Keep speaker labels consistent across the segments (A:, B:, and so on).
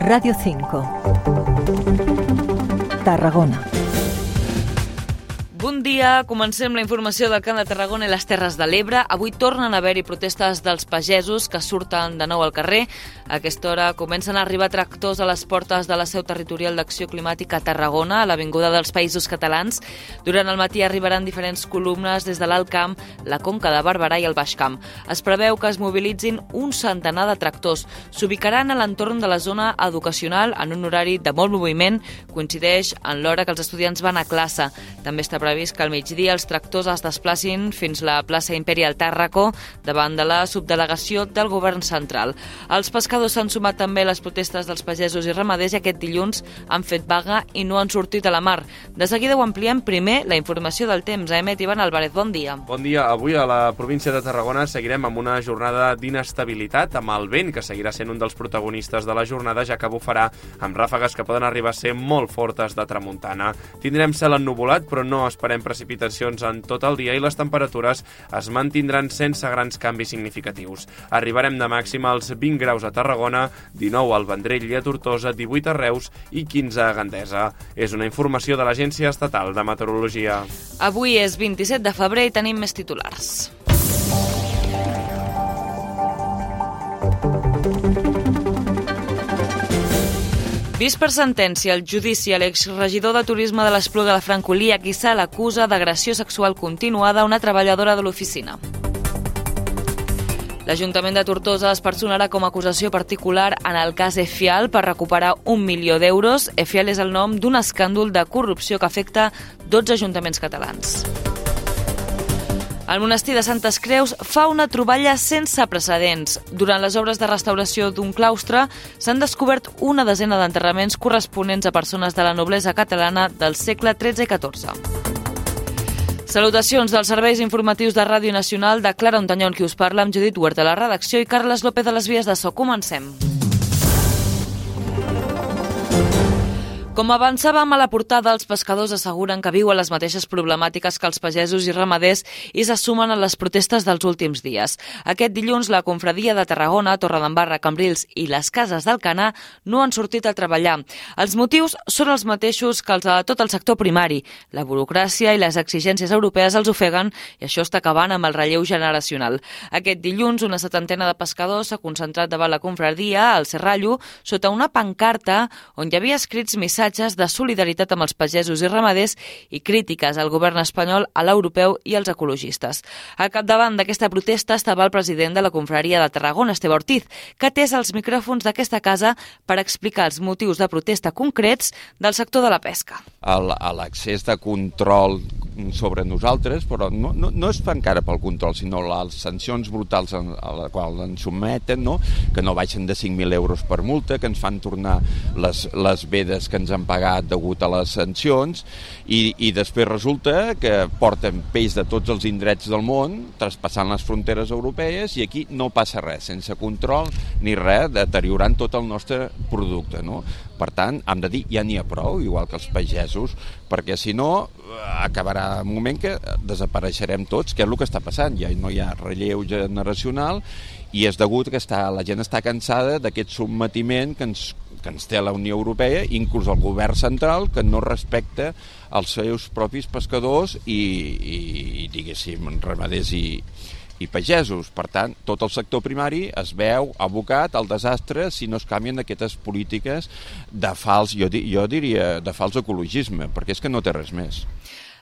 A: Radio 5. Tarragona.
B: Bon dia, comencem la informació del Camp de Tarragona i les Terres de l'Ebre. Avui tornen a haver-hi protestes dels pagesos que surten de nou al carrer. A aquesta hora comencen a arribar tractors a les portes de la seu territorial d'Acció Climàtica a Tarragona, a l'Avinguda dels Països Catalans. Durant el matí arribaran diferents columnes des de l'Alt Camp, la Conca de Barberà i el Baix Camp. Es preveu que es mobilitzin un centenar de tractors. S'ubicaran a l'entorn de la zona educacional en un horari de molt moviment. Coincideix en l'hora que els estudiants van a classe. També està previst que al migdia els tractors es desplacin fins la plaça Imperial Tàrraco davant de la subdelegació del govern central. Els pescadors s'han sumat també a les protestes dels pagesos i ramaders i aquest dilluns han fet vaga i no han sortit a la mar. De seguida ho ampliem primer la informació del temps. Emet Ivan Álvarez, bon dia.
C: Bon dia. Avui a la província de Tarragona seguirem amb una jornada d'inestabilitat, amb el vent que seguirà sent un dels protagonistes de la jornada, ja que bufarà amb ràfegues que poden arribar a ser molt fortes de tramuntana. Tindrem cel ennuvolat, però no es esperem precipitacions en tot el dia i les temperatures es mantindran sense grans canvis significatius. Arribarem de màxima als 20 graus a Tarragona, 19 al Vendrell i a Tortosa, 18 a Reus i 15 a Gandesa. És una informació de l'Agència Estatal de Meteorologia.
B: Avui és 27 de febrer i tenim més titulars. Vist per sentència el judici a l'exregidor de turisme de l'Espluga de Francolí, a qui se l'acusa d'agressió sexual continuada a una treballadora de l'oficina. L'Ajuntament de Tortosa es personarà com a acusació particular en el cas EFIAL per recuperar un milió d'euros. EFIAL és el nom d'un escàndol de corrupció que afecta 12 ajuntaments catalans. El monestir de Santes Creus fa una troballa sense precedents. Durant les obres de restauració d'un claustre s'han descobert una desena d'enterraments corresponents a persones de la noblesa catalana del segle XIII i XIV. Salutacions dels serveis informatius de Ràdio Nacional de Clara Ontanyon, qui us parla, amb Judit Huerta la redacció i Carles López de les vies de so. Comencem. Com avançàvem a la portada, els pescadors asseguren que viuen les mateixes problemàtiques que els pagesos i ramaders i se sumen a les protestes dels últims dies. Aquest dilluns, la confradia de Tarragona, Torredembarra, Cambrils i les cases del Canà no han sortit a treballar. Els motius són els mateixos que els de tot el sector primari. La burocràcia i les exigències europees els ofeguen i això està acabant amb el relleu generacional. Aquest dilluns, una setantena de pescadors s'ha concentrat davant la confradia, al Serrallo, sota una pancarta on hi havia escrits missatges missatges de solidaritat amb els pagesos i ramaders i crítiques al govern espanyol, a l'europeu i als ecologistes. Al capdavant d'aquesta protesta estava el president de la confraria de Tarragona, Esteve Ortiz, que té els micròfons d'aquesta casa per explicar els motius de protesta concrets del sector de la pesca.
D: L'accés de control sobre nosaltres, però no, no, no és encara pel control, sinó les sancions brutals a la qual ens someten, no? que no baixen de 5.000 euros per multa, que ens fan tornar les, les vedes que ens han pagat degut a les sancions i, i després resulta que porten peix de tots els indrets del món traspassant les fronteres europees i aquí no passa res, sense control ni res, deteriorant tot el nostre producte. No? Per tant, hem de dir, ja n'hi ha prou, igual que els pagesos, perquè si no acabarà un moment que desapareixerem tots, que és el que està passant, ja no hi ha relleu generacional i és degut que està, la gent està cansada d'aquest submetiment que ens que ens té la Unió Europea, inclús el govern central, que no respecta els seus propis pescadors i, i diguéssim, ramaders i, i pagesos. Per tant, tot el sector primari es veu abocat al desastre si no es canvien aquestes polítiques de fals, jo, jo diria, de fals ecologisme, perquè és que no té res més.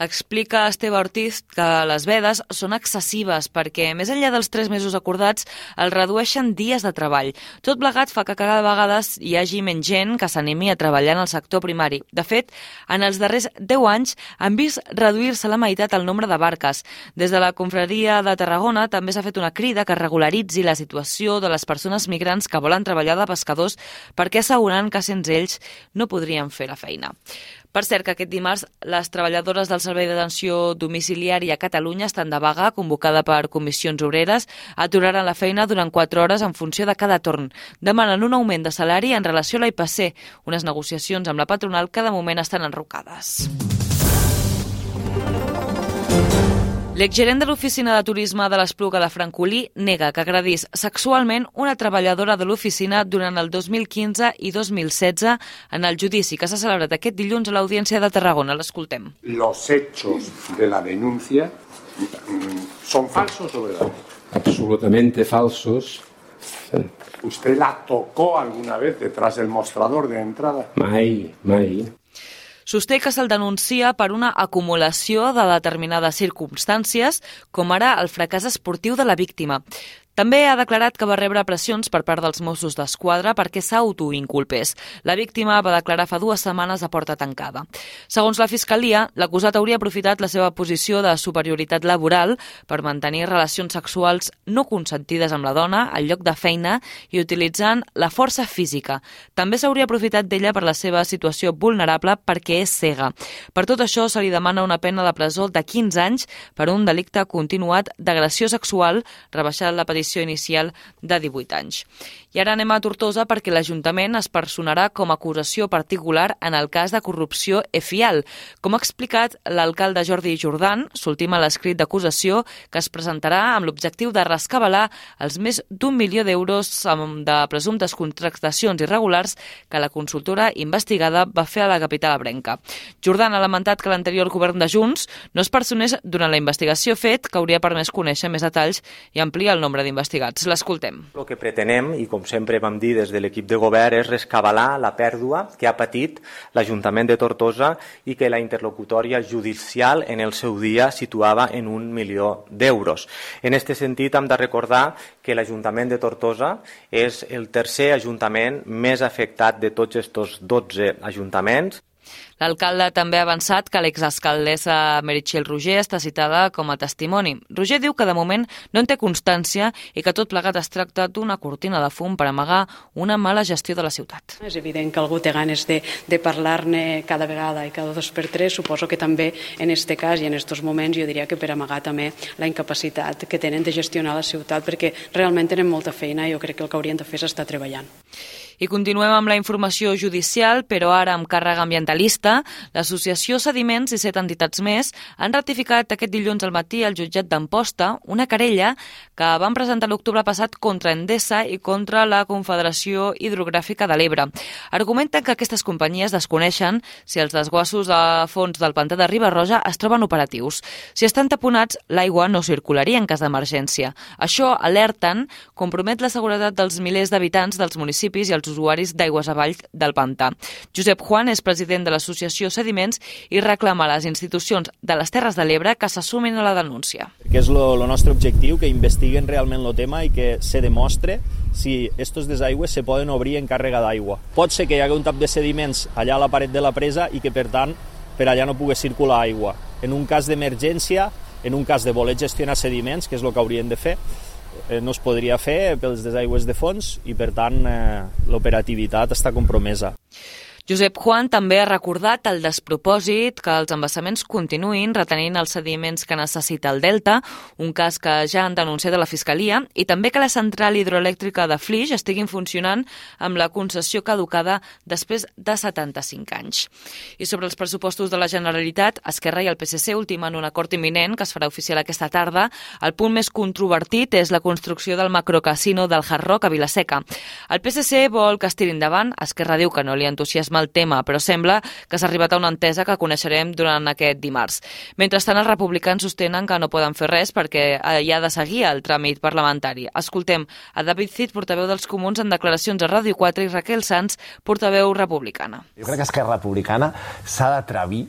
B: Explica Esteve Ortiz que les vedes són excessives perquè, més enllà dels tres mesos acordats, el redueixen dies de treball. Tot plegat fa que cada vegada hi hagi menys gent que s'animi a treballar en el sector primari. De fet, en els darrers 10 anys han vist reduir-se la meitat el nombre de barques. Des de la confraria de Tarragona també s'ha fet una crida que regularitzi la situació de les persones migrants que volen treballar de pescadors perquè asseguren que sense ells no podrien fer la feina. Per cert, que aquest dimarts les treballadores del Servei d'Atenció Domiciliària a Catalunya estan de vaga, convocada per comissions obreres, aturaran la feina durant 4 hores en funció de cada torn. Demanen un augment de salari en relació a l'IPC, unes negociacions amb la patronal que de moment estan enrocades. L'exgerent de l'oficina de turisme de l'Espluga de Francolí nega que agredís sexualment una treballadora de l'oficina durant el 2015 i 2016 en el judici que s'ha celebrat aquest dilluns a l'Audiència de Tarragona. L'escoltem.
A: Los hechos de la denuncia mm, son falsos o verdaderos?
E: Absolutamente falsos.
A: ¿Usted la tocó alguna vez detrás del mostrador de entrada?
E: Mai, mai.
B: Sosté que se'l denuncia per una acumulació de determinades circumstàncies, com ara el fracàs esportiu de la víctima. També ha declarat que va rebre pressions per part dels Mossos d'Esquadra perquè s'autoinculpés. La víctima va declarar fa dues setmanes a porta tancada. Segons la Fiscalia, l'acusat hauria aprofitat la seva posició de superioritat laboral per mantenir relacions sexuals no consentides amb la dona al lloc de feina i utilitzant la força física. També s'hauria aprofitat d'ella per la seva situació vulnerable perquè és cega. Per tot això, se li demana una pena de presó de 15 anys per un delicte continuat d'agressió sexual, rebaixat la petició petició inicial de 18 anys. I ara anem a Tortosa perquè l'Ajuntament es personarà com a acusació particular en el cas de corrupció EFIAL. Com ha explicat l'alcalde Jordi Jordan, s'ultima l'escrit d'acusació que es presentarà amb l'objectiu de rescabalar els més d'un milió d'euros de presumptes contractacions irregulars que la consultora investigada va fer a la capital abrenca. Jordan ha lamentat que l'anterior govern de Junts no es personés durant la investigació fet que hauria permès conèixer més detalls i ampliar el nombre d'investigats. L'escoltem.
F: El que pretenem, i com sempre vam dir des de l'equip de govern, és rescabalar la pèrdua que ha patit l'Ajuntament de Tortosa i que la interlocutòria judicial en el seu dia situava en un milió d'euros. En aquest sentit, hem de recordar que l'Ajuntament de Tortosa és el tercer ajuntament més afectat de tots aquests 12 ajuntaments
B: L'alcalde també ha avançat que l'exalcaldessa Meritxell Roger està citada com a testimoni. Roger diu que de moment no en té constància i que tot plegat es tracta d'una cortina de fum per amagar una mala gestió de la ciutat.
G: És evident que algú té ganes de, de parlar-ne cada vegada i cada dos per tres. Suposo que també en aquest cas i en aquests moments jo diria que per amagar també la incapacitat que tenen de gestionar la ciutat perquè realment tenen molta feina i jo crec que el que haurien de fer és estar treballant.
B: I continuem amb la informació judicial, però ara amb càrrega ambientalista. L'Associació Sediments i set entitats més han ratificat aquest dilluns al matí al jutjat d'Amposta una querella que van presentar l'octubre passat contra Endesa i contra la Confederació Hidrogràfica de l'Ebre. Argumenten que aquestes companyies desconeixen si els desguassos de fons del pantà de Ribarroja es troben operatius. Si estan taponats, l'aigua no circularia en cas d'emergència. Això, alerten, compromet la seguretat dels milers d'habitants dels municipis i els usuaris d'aigües avall del pantà. Josep Juan és president de l'associació Sediments i reclama a les institucions de les Terres de l'Ebre que s'assumin a la denúncia.
H: Que és el nostre objectiu, que investiguen realment el tema i que se demostre si estos desaigües se poden obrir en càrrega d'aigua. Pot ser que hi hagi un tap de sediments allà a la paret de la presa i que, per tant, per allà no pugui circular aigua. En un cas d'emergència, en un cas de voler gestionar sediments, que és el que haurien de fer, eh, no es podria fer pels desaigües de fons i, per tant, eh, l'operativitat està compromesa.
B: Josep Juan també ha recordat el despropòsit que els embassaments continuïn retenint els sediments que necessita el Delta, un cas que ja han denunciat a la Fiscalia, i també que la central hidroelèctrica de Flix estiguin funcionant amb la concessió caducada després de 75 anys. I sobre els pressupostos de la Generalitat, Esquerra i el PSC ultimen un acord imminent que es farà oficial aquesta tarda. El punt més controvertit és la construcció del macrocasino del Hard Rock a Vilaseca. El PSC vol que es tiri endavant, Esquerra diu que no li entusiasma el tema, però sembla que s'ha arribat a una entesa que coneixerem durant aquest dimarts. Mentrestant, els republicans sostenen que no poden fer res perquè hi ha de seguir el tràmit parlamentari. Escoltem a David Cid, portaveu dels Comuns, en declaracions a Ràdio 4 i Raquel Sanz, portaveu republicana.
I: Jo crec que Esquerra Republicana s'ha d'atrevir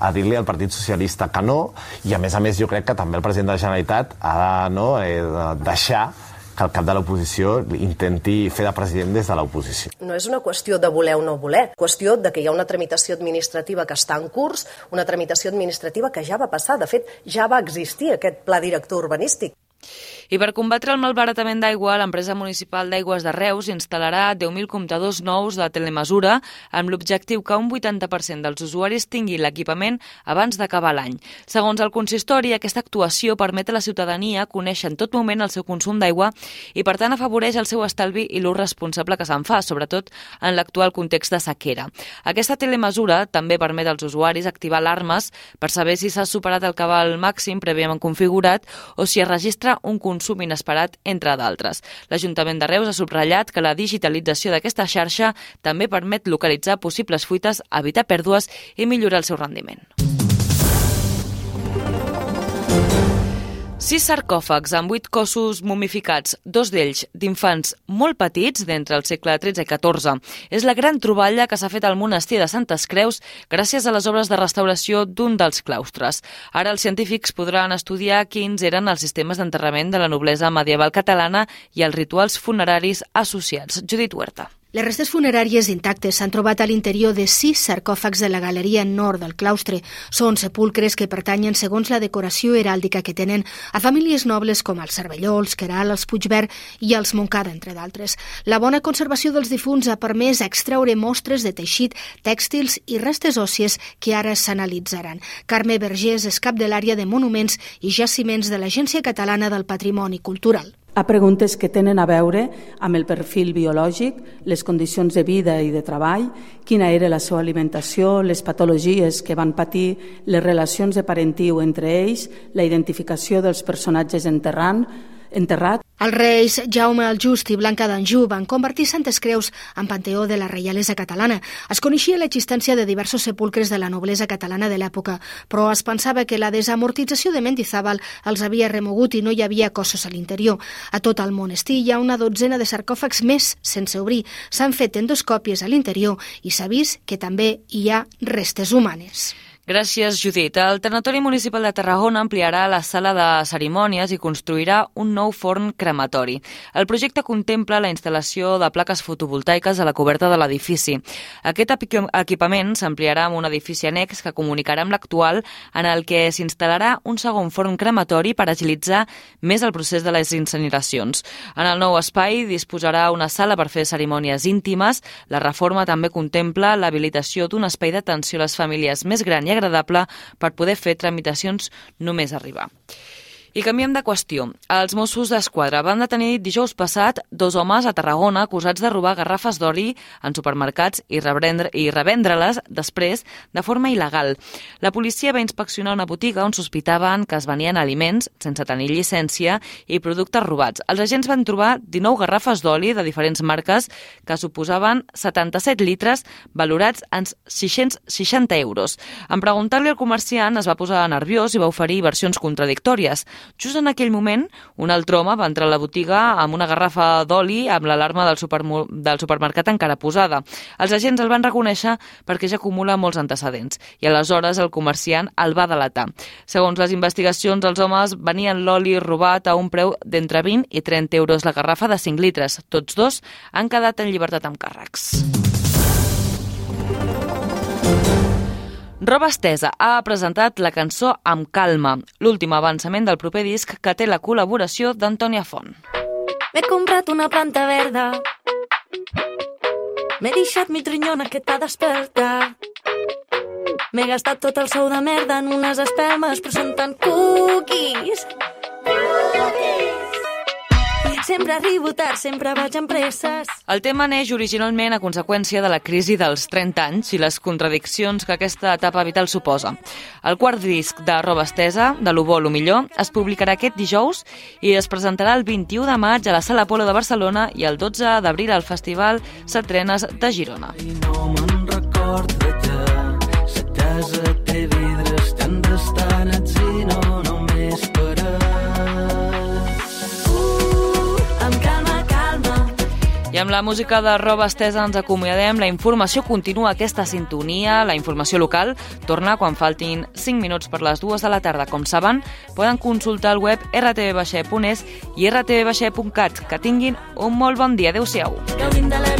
I: a dir-li al Partit Socialista que no, i a més a més jo crec que també el president de la Generalitat ha de, no, eh, de deixar que el cap de l'oposició intenti fer de president des de l'oposició.
J: No és una qüestió de voler o no voler, qüestió de que hi ha una tramitació administrativa que està en curs, una tramitació administrativa que ja va passar, de fet, ja va existir aquest pla director urbanístic.
B: I per combatre el malbaratament d'aigua, l'empresa municipal d'aigües de Reus instal·larà 10.000 comptadors nous de telemesura amb l'objectiu que un 80% dels usuaris tingui l'equipament abans d'acabar l'any. Segons el consistori, aquesta actuació permet a la ciutadania conèixer en tot moment el seu consum d'aigua i, per tant, afavoreix el seu estalvi i l'ús responsable que se'n fa, sobretot en l'actual context de sequera. Aquesta telemesura també permet als usuaris activar alarmes per saber si s'ha superat el cabal màxim prèviament configurat o si es registra un consum inesperat, entre d'altres. L'Ajuntament de Reus ha subratllat que la digitalització d'aquesta xarxa també permet localitzar possibles fuites, evitar pèrdues i millorar el seu rendiment. Sis sarcòfags amb vuit cossos mumificats, dos d'ells d'infants molt petits d'entre el segle XIII i XIV. És la gran troballa que s'ha fet al monestir de Santes Creus gràcies a les obres de restauració d'un dels claustres. Ara els científics podran estudiar quins eren els sistemes d'enterrament de la noblesa medieval catalana i els rituals funeraris associats. Judit Huerta.
K: Les restes funeràries intactes s'han trobat a l'interior de sis sarcòfags de la galeria nord del claustre. Són sepulcres que pertanyen, segons la decoració heràldica que tenen, a famílies nobles com els Cervelló, els Queral, els Puigverd i els Montcada, entre d'altres. La bona conservació dels difunts ha permès extreure mostres de teixit, tèxtils i restes òssies que ara s'analitzaran. Carme Vergés és cap de l'àrea de monuments i jaciments de l'Agència Catalana del Patrimoni Cultural
L: a preguntes que tenen a veure amb el perfil biològic, les condicions de vida i de treball, quina era la seva alimentació, les patologies que van patir, les relacions de parentiu entre ells, la identificació dels personatges enterrant, enterrat.
K: Els reis Jaume el Just i Blanca d'Anjou van convertir Santes Creus en panteó de la reialesa catalana. Es coneixia l'existència de diversos sepulcres de la noblesa catalana de l'època, però es pensava que la desamortització de Mendizábal els havia remogut i no hi havia cossos a l'interior. A tot el monestir hi ha una dotzena de sarcòfags més sense obrir. S'han fet endoscòpies a l'interior i s'ha vist que també hi ha restes humanes.
B: Gràcies, Judit. El Tanatori Municipal de Tarragona ampliarà la sala de cerimònies i construirà un nou forn crematori. El projecte contempla la instal·lació de plaques fotovoltaiques a la coberta de l'edifici. Aquest equipament s'ampliarà amb un edifici annex que comunicarà amb l'actual en el que s'instal·larà un segon forn crematori per agilitzar més el procés de les incineracions. En el nou espai disposarà una sala per fer cerimònies íntimes. La reforma també contempla l'habilitació d'un espai d'atenció a les famílies més grans i agradable per poder fer tramitacions només arribar. I canviem de qüestió. Els Mossos d'Esquadra van detenir dijous passat dos homes a Tarragona acusats de robar garrafes d'oli en supermercats i, i revendre-les després de forma il·legal. La policia va inspeccionar una botiga on sospitaven que es venien aliments sense tenir llicència i productes robats. Els agents van trobar 19 garrafes d'oli de diferents marques que suposaven 77 litres valorats en 660 euros. En preguntar-li al comerciant es va posar nerviós i va oferir versions contradictòries. Just en aquell moment, un altre home va entrar a la botiga amb una garrafa d'oli amb l'alarma del, super, del supermercat encara posada. Els agents el van reconèixer perquè ja acumula molts antecedents i aleshores el comerciant el va delatar. Segons les investigacions, els homes venien l'oli robat a un preu d'entre 20 i 30 euros la garrafa de 5 litres. Tots dos han quedat en llibertat amb càrrecs. Roba Estesa ha presentat la cançó Amb calma, l'últim avançament del proper disc que té la col·laboració d'Antònia Font.
M: M'he comprat una planta verda. M'he deixat mi trinyona que t'ha despertat M'he gastat tot el sou de merda en unes espelmes però són tan cookies Sempre arribo tard, sempre vaig amb presses.
B: El tema neix originalment a conseqüència de la crisi dels 30 anys i les contradiccions que aquesta etapa vital suposa. El quart disc de Roba Estesa, de lo bo lo millor, es publicarà aquest dijous i es presentarà el 21 de maig a la Sala Polo de Barcelona i el 12 d'abril al Festival Setrenes de Girona. I no me'n record de te, sa casa té vidres tan restanats I amb la música de roba estesa ens acomiadem. La informació continua aquesta sintonia, la informació local torna quan faltin 5 minuts per les dues de la tarda. Com saben, poden consultar el web rtv.es i rtv.cat. Que tinguin un molt bon dia. Adéu-siau. Gaudint de la